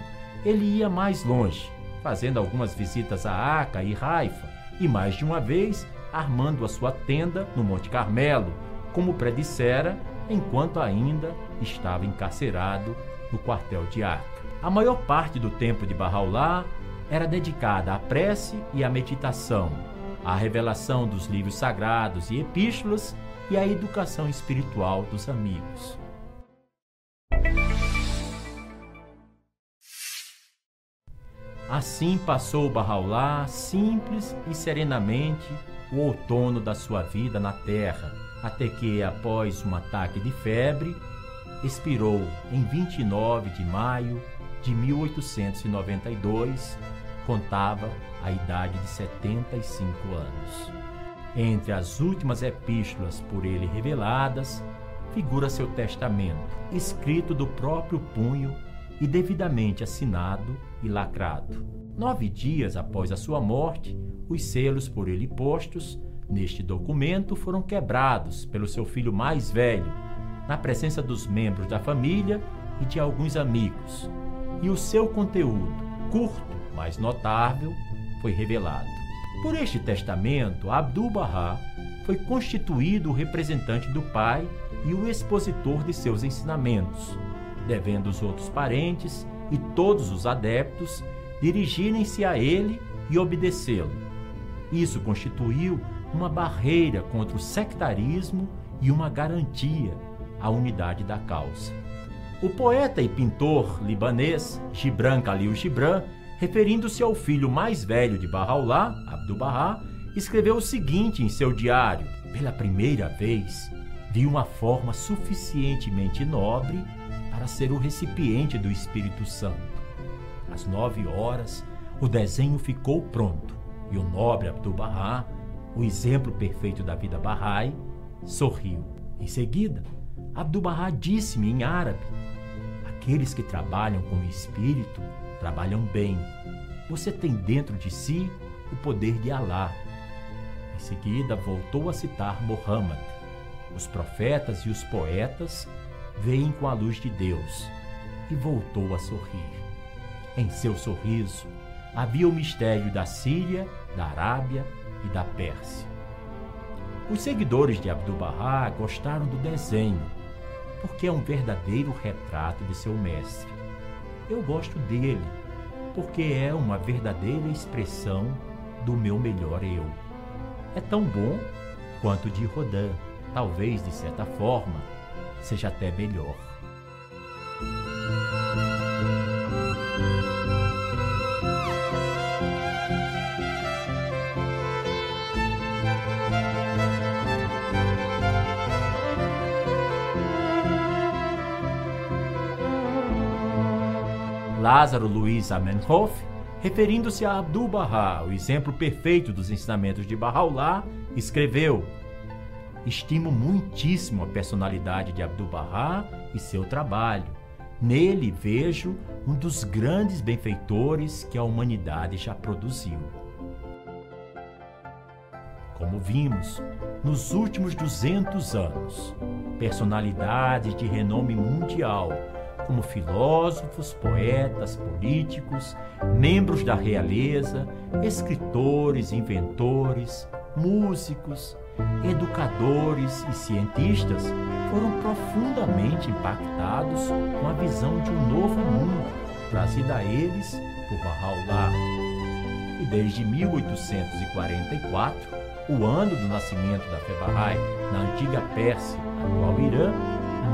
ele ia mais longe, fazendo algumas visitas a Aca e Raifa, e mais de uma vez armando a sua tenda no Monte Carmelo, como predissera enquanto ainda estava encarcerado no quartel de Aca. A maior parte do tempo de Bahá'u'lláh era dedicada à prece e à meditação, à revelação dos livros sagrados e epístolas e à educação espiritual dos amigos. Assim passou Bahá'u'lláh simples e serenamente o outono da sua vida na terra, até que, após um ataque de febre, expirou em 29 de maio de 1892, contava a idade de 75 anos. Entre as últimas epístolas por ele reveladas, figura seu testamento, escrito do próprio punho e devidamente assinado e lacrado. Nove dias após a sua morte, os selos por ele postos neste documento foram quebrados pelo seu filho mais velho, na presença dos membros da família e de alguns amigos, e o seu conteúdo, curto, mas notável, foi revelado. Por este testamento, Abdu'l-Bahá foi constituído o representante do pai e o expositor de seus ensinamentos, devendo os outros parentes e todos os adeptos dirigirem-se a ele e obedecê-lo. Isso constituiu uma barreira contra o sectarismo e uma garantia à unidade da causa. O poeta e pintor libanês Gibran Khalil Gibran, referindo-se ao filho mais velho de Bahá'u'lláh, Abdu'l-Bahá, escreveu o seguinte em seu diário: Pela primeira vez, vi uma forma suficientemente nobre para ser o recipiente do Espírito Santo. Às nove horas, o desenho ficou pronto e o nobre Abdu'l-Bahá, o exemplo perfeito da vida Bahá'í, sorriu. Em seguida, Abdu'l-Bahá disse-me em árabe Aqueles que trabalham com o espírito trabalham bem. Você tem dentro de si o poder de Alá. Em seguida, voltou a citar Muhammad. Os profetas e os poetas veem com a luz de Deus e voltou a sorrir. Em seu sorriso havia o mistério da Síria, da Arábia e da Pérsia. Os seguidores de Abdu'l-Bahá gostaram do desenho porque é um verdadeiro retrato de seu mestre. Eu gosto dele, porque é uma verdadeira expressão do meu melhor eu. É tão bom quanto de Rodin, talvez de certa forma seja até melhor. Lázaro Luiz Amenhof, referindo-se a Abdu'l-Bahá, o exemplo perfeito dos ensinamentos de Bahá'u'lláh, escreveu: Estimo muitíssimo a personalidade de Abdu'l-Bahá e seu trabalho. Nele vejo um dos grandes benfeitores que a humanidade já produziu. Como vimos, nos últimos 200 anos, personalidades de renome mundial como filósofos, poetas, políticos, membros da realeza, escritores, inventores, músicos, educadores e cientistas foram profundamente impactados com a visão de um novo mundo trazida a eles por Bahá'u'lláh. E desde 1844, o ano do nascimento da fé na antiga Pérsia, atual Irã,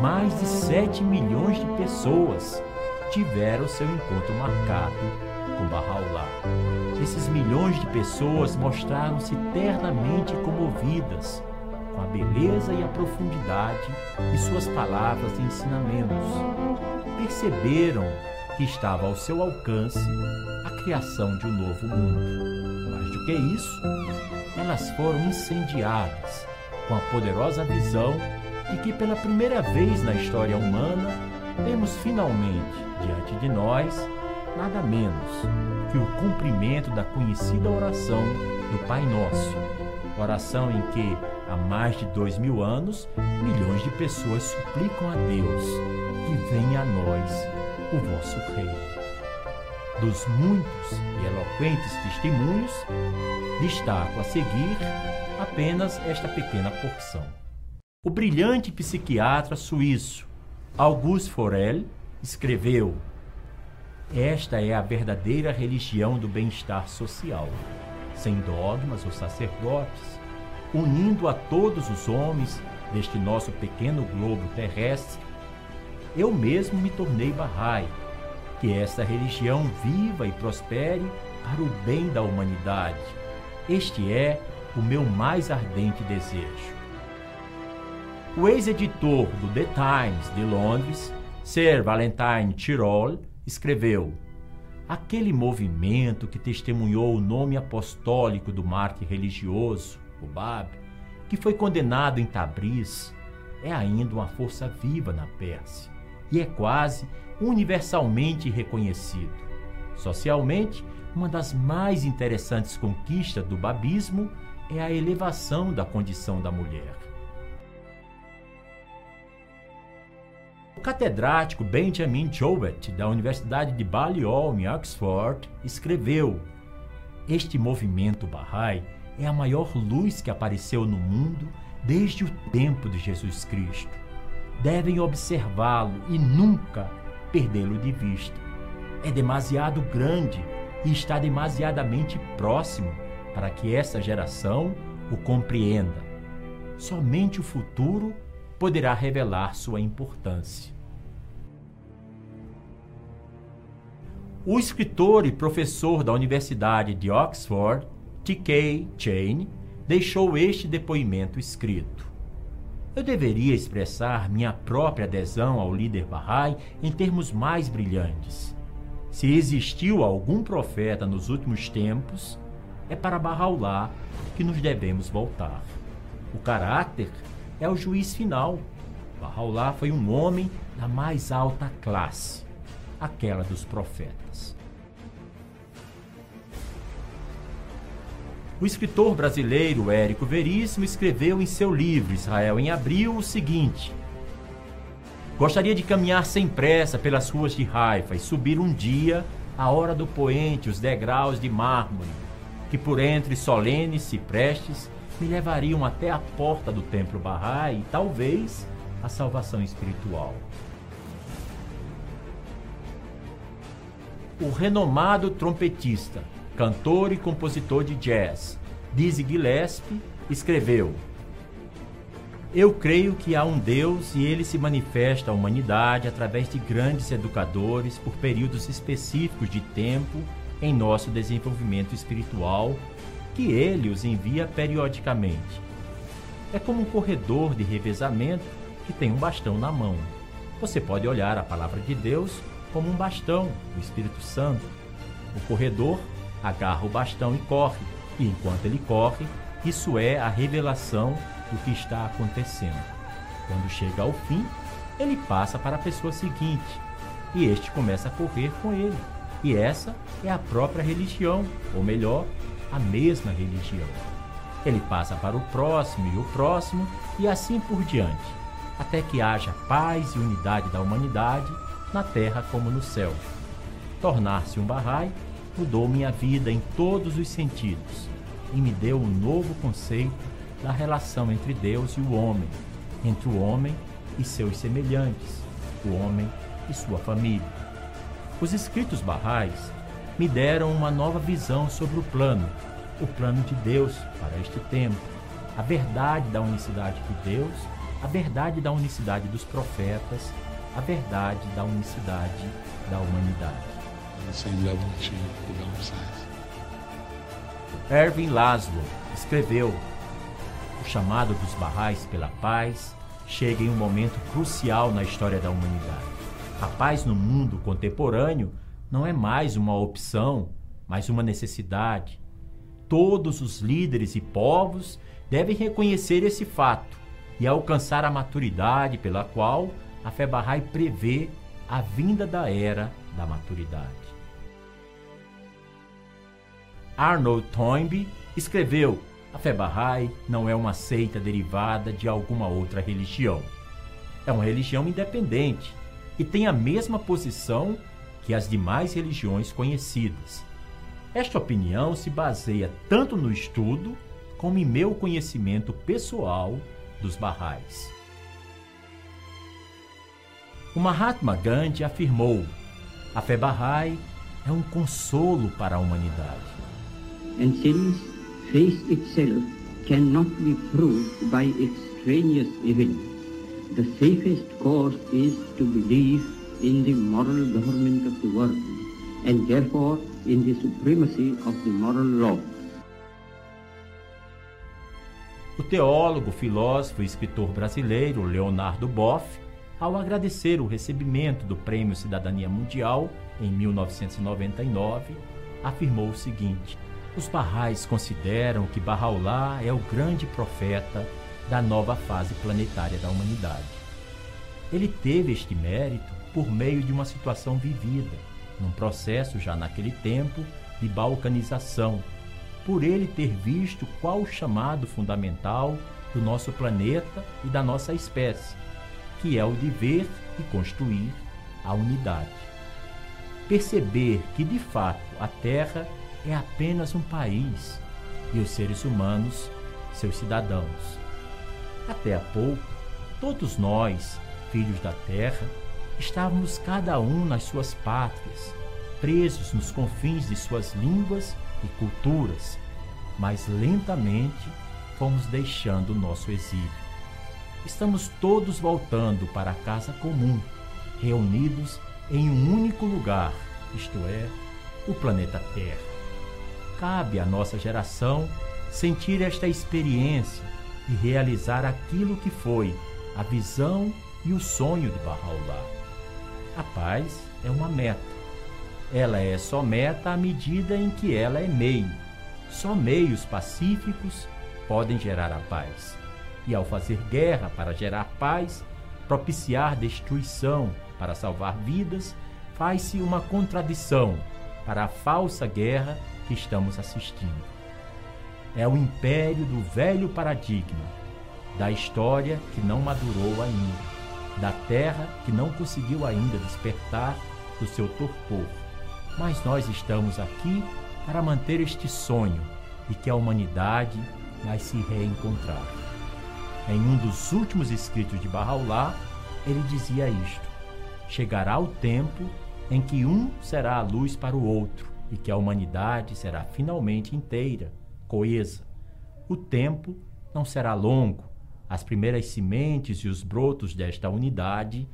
mais de 7 milhões de pessoas tiveram seu encontro marcado com Bahá'u'lláh. Esses milhões de pessoas mostraram-se eternamente comovidas com a beleza e a profundidade de suas palavras e ensinamentos. Perceberam que estava ao seu alcance a criação de um novo mundo. Mais do que isso, elas foram incendiadas com a poderosa visão e que pela primeira vez na história humana temos finalmente diante de nós nada menos que o cumprimento da conhecida oração do Pai Nosso, oração em que há mais de dois mil anos milhões de pessoas suplicam a Deus que venha a nós o vosso Rei. Dos muitos e eloquentes testemunhos, destaco a seguir apenas esta pequena porção. O brilhante psiquiatra suíço Auguste Forel escreveu: Esta é a verdadeira religião do bem-estar social, sem dogmas ou sacerdotes, unindo a todos os homens deste nosso pequeno globo terrestre. Eu mesmo me tornei Bahá'í, que esta religião viva e prospere para o bem da humanidade. Este é o meu mais ardente desejo. O ex-editor do The Times de Londres, Sir Valentine Tirol, escreveu: Aquele movimento que testemunhou o nome apostólico do mártir religioso, o Bab, que foi condenado em Tabriz, é ainda uma força viva na Pérsia e é quase universalmente reconhecido. Socialmente, uma das mais interessantes conquistas do babismo é a elevação da condição da mulher. O catedrático Benjamin Jowett, da Universidade de Balliol, em Oxford, escreveu: Este movimento Bahá'í é a maior luz que apareceu no mundo desde o tempo de Jesus Cristo. Devem observá-lo e nunca perdê-lo de vista. É demasiado grande e está demasiadamente próximo para que essa geração o compreenda. Somente o futuro poderá revelar sua importância. O escritor e professor da Universidade de Oxford, T.K. Chain, deixou este depoimento escrito. Eu deveria expressar minha própria adesão ao líder Bahá'í em termos mais brilhantes. Se existiu algum profeta nos últimos tempos, é para Bahá'u'lláh que nos devemos voltar. O caráter é o juiz final. Bahá'u'lláh foi um homem da mais alta classe, aquela dos profetas. O escritor brasileiro Érico Veríssimo escreveu em seu livro Israel em Abril o seguinte: Gostaria de caminhar sem pressa pelas ruas de Haifa e subir um dia, à hora do poente, os degraus de mármore, que por entre solenes ciprestes me levariam até a porta do templo Bahá'í e talvez a salvação espiritual. O renomado trompetista, cantor e compositor de jazz, Dizzy Gillespie, escreveu: Eu creio que há um Deus e ele se manifesta à humanidade através de grandes educadores por períodos específicos de tempo em nosso desenvolvimento espiritual que ele os envia periodicamente. É como um corredor de revezamento que tem um bastão na mão. Você pode olhar a palavra de Deus como um bastão, o Espírito Santo. O corredor agarra o bastão e corre, e enquanto ele corre, isso é a revelação do que está acontecendo. Quando chega ao fim, ele passa para a pessoa seguinte, e este começa a correr com ele. E essa é a própria religião, ou melhor, a mesma religião. Ele passa para o próximo e o próximo e assim por diante, até que haja paz e unidade da humanidade na terra como no céu. Tornar-se um Bahá'í mudou minha vida em todos os sentidos e me deu um novo conceito da relação entre Deus e o homem, entre o homem e seus semelhantes, o homem e sua família. Os escritos Bahá'ís me deram uma nova visão sobre o plano, o plano de Deus para este tempo, a verdade da unicidade de Deus, a verdade da unicidade dos profetas, a verdade da unicidade da humanidade. Erwin Laszlo escreveu: O chamado dos barrais pela paz chega em um momento crucial na história da humanidade. A paz no mundo contemporâneo não é mais uma opção, mas uma necessidade. Todos os líderes e povos devem reconhecer esse fato e alcançar a maturidade pela qual a fé Bahá'í prevê a vinda da era da maturidade. Arnold Toynbee escreveu: A fé Bahá'í não é uma seita derivada de alguma outra religião. É uma religião independente e tem a mesma posição que as demais religiões conhecidas. Esta opinião se baseia tanto no estudo como em meu conhecimento pessoal dos Bahais. O Mahatma Gandhi afirmou: a fé Bahá'í é um consolo para a humanidade. And since faith itself cannot be proved by extraneous events, the safest course is to believe in the moral government of the world and therefore in the supremacy of the moral law. O teólogo, filósofo e escritor brasileiro Leonardo Boff, ao agradecer o recebimento do Prêmio Cidadania Mundial em 1999, afirmou o seguinte: Os Barrais consideram que Bahá'u'lláh é o grande profeta da nova fase planetária da humanidade. Ele teve este mérito por meio de uma situação vivida, num processo já naquele tempo de balcanização, por ele ter visto qual o chamado fundamental do nosso planeta e da nossa espécie, que é o de ver e construir a unidade. Perceber que de fato a Terra é apenas um país e os seres humanos seus cidadãos. Até há pouco, todos nós, filhos da Terra, estávamos cada um nas suas pátrias, presos nos confins de suas línguas e culturas, mas lentamente fomos deixando o nosso exílio. Estamos todos voltando para a casa comum, reunidos em um único lugar, isto é, o planeta Terra. Cabe à nossa geração sentir esta experiência e realizar aquilo que foi a visão e o sonho de Bahá'u'lláh. A paz é uma meta ela é só meta à medida em que ela é meio. Só meios pacíficos podem gerar a paz. E ao fazer guerra para gerar paz, propiciar destruição para salvar vidas, faz-se uma contradição para a falsa guerra que estamos assistindo. É o império do velho paradigma, da história que não madurou ainda, da terra que não conseguiu ainda despertar do seu torpor mas nós estamos aqui para manter este sonho e que a humanidade vai se reencontrar. Em um dos últimos escritos de Bahá'u'lláh, ele dizia isto: Chegará o tempo em que um será a luz para o outro e que a humanidade será finalmente inteira, coesa. O tempo não será longo. As primeiras sementes e os brotos desta unidade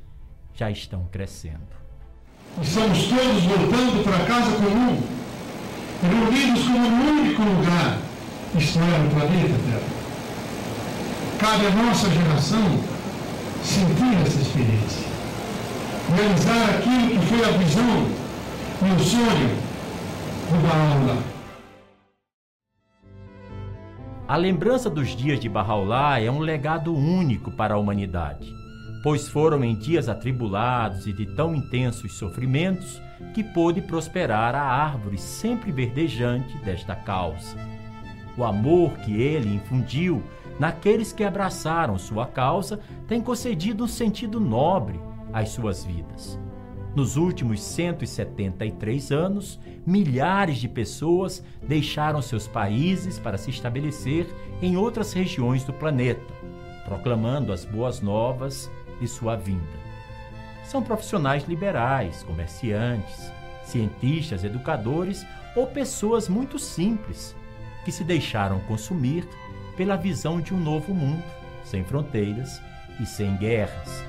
já estão crescendo. Estamos todos voltando para a casa comum, reunidos como um único lugar, isto é, no planeta Terra. Cabe à nossa geração sentir essa experiência, realizar aquilo que foi a visão e o sonho do Bahá'u'lláh. A lembrança dos dias de Bahá'u'lláh é um legado único para a humanidade pois foram em dias atribulados e de tão intensos sofrimentos que pôde prosperar a árvore sempre verdejante desta causa. O amor que ele infundiu naqueles que abraçaram sua causa tem concedido um sentido nobre às suas vidas. Nos últimos 173 anos, milhares de pessoas deixaram seus países para se estabelecer em outras regiões do planeta, proclamando as boas novas de sua vinda. São profissionais liberais, comerciantes, cientistas, educadores ou pessoas muito simples que se deixaram consumir pela visão de um novo mundo, sem fronteiras e sem guerras.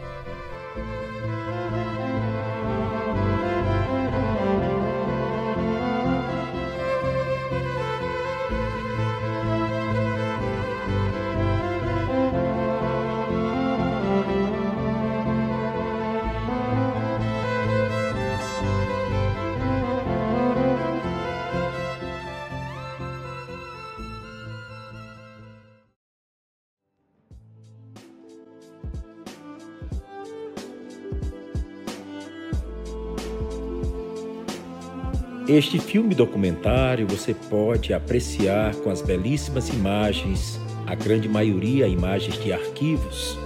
Este filme documentário você pode apreciar com as belíssimas imagens, a grande maioria imagens de arquivos,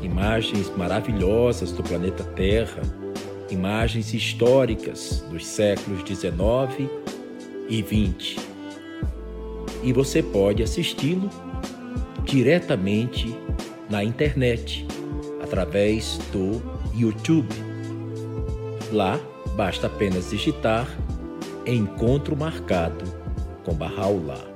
imagens maravilhosas do planeta Terra, imagens históricas dos séculos 19 e 20. E você pode assisti-lo diretamente na internet, através do YouTube. Lá basta apenas digitar Encontro Marcado com Barraulá.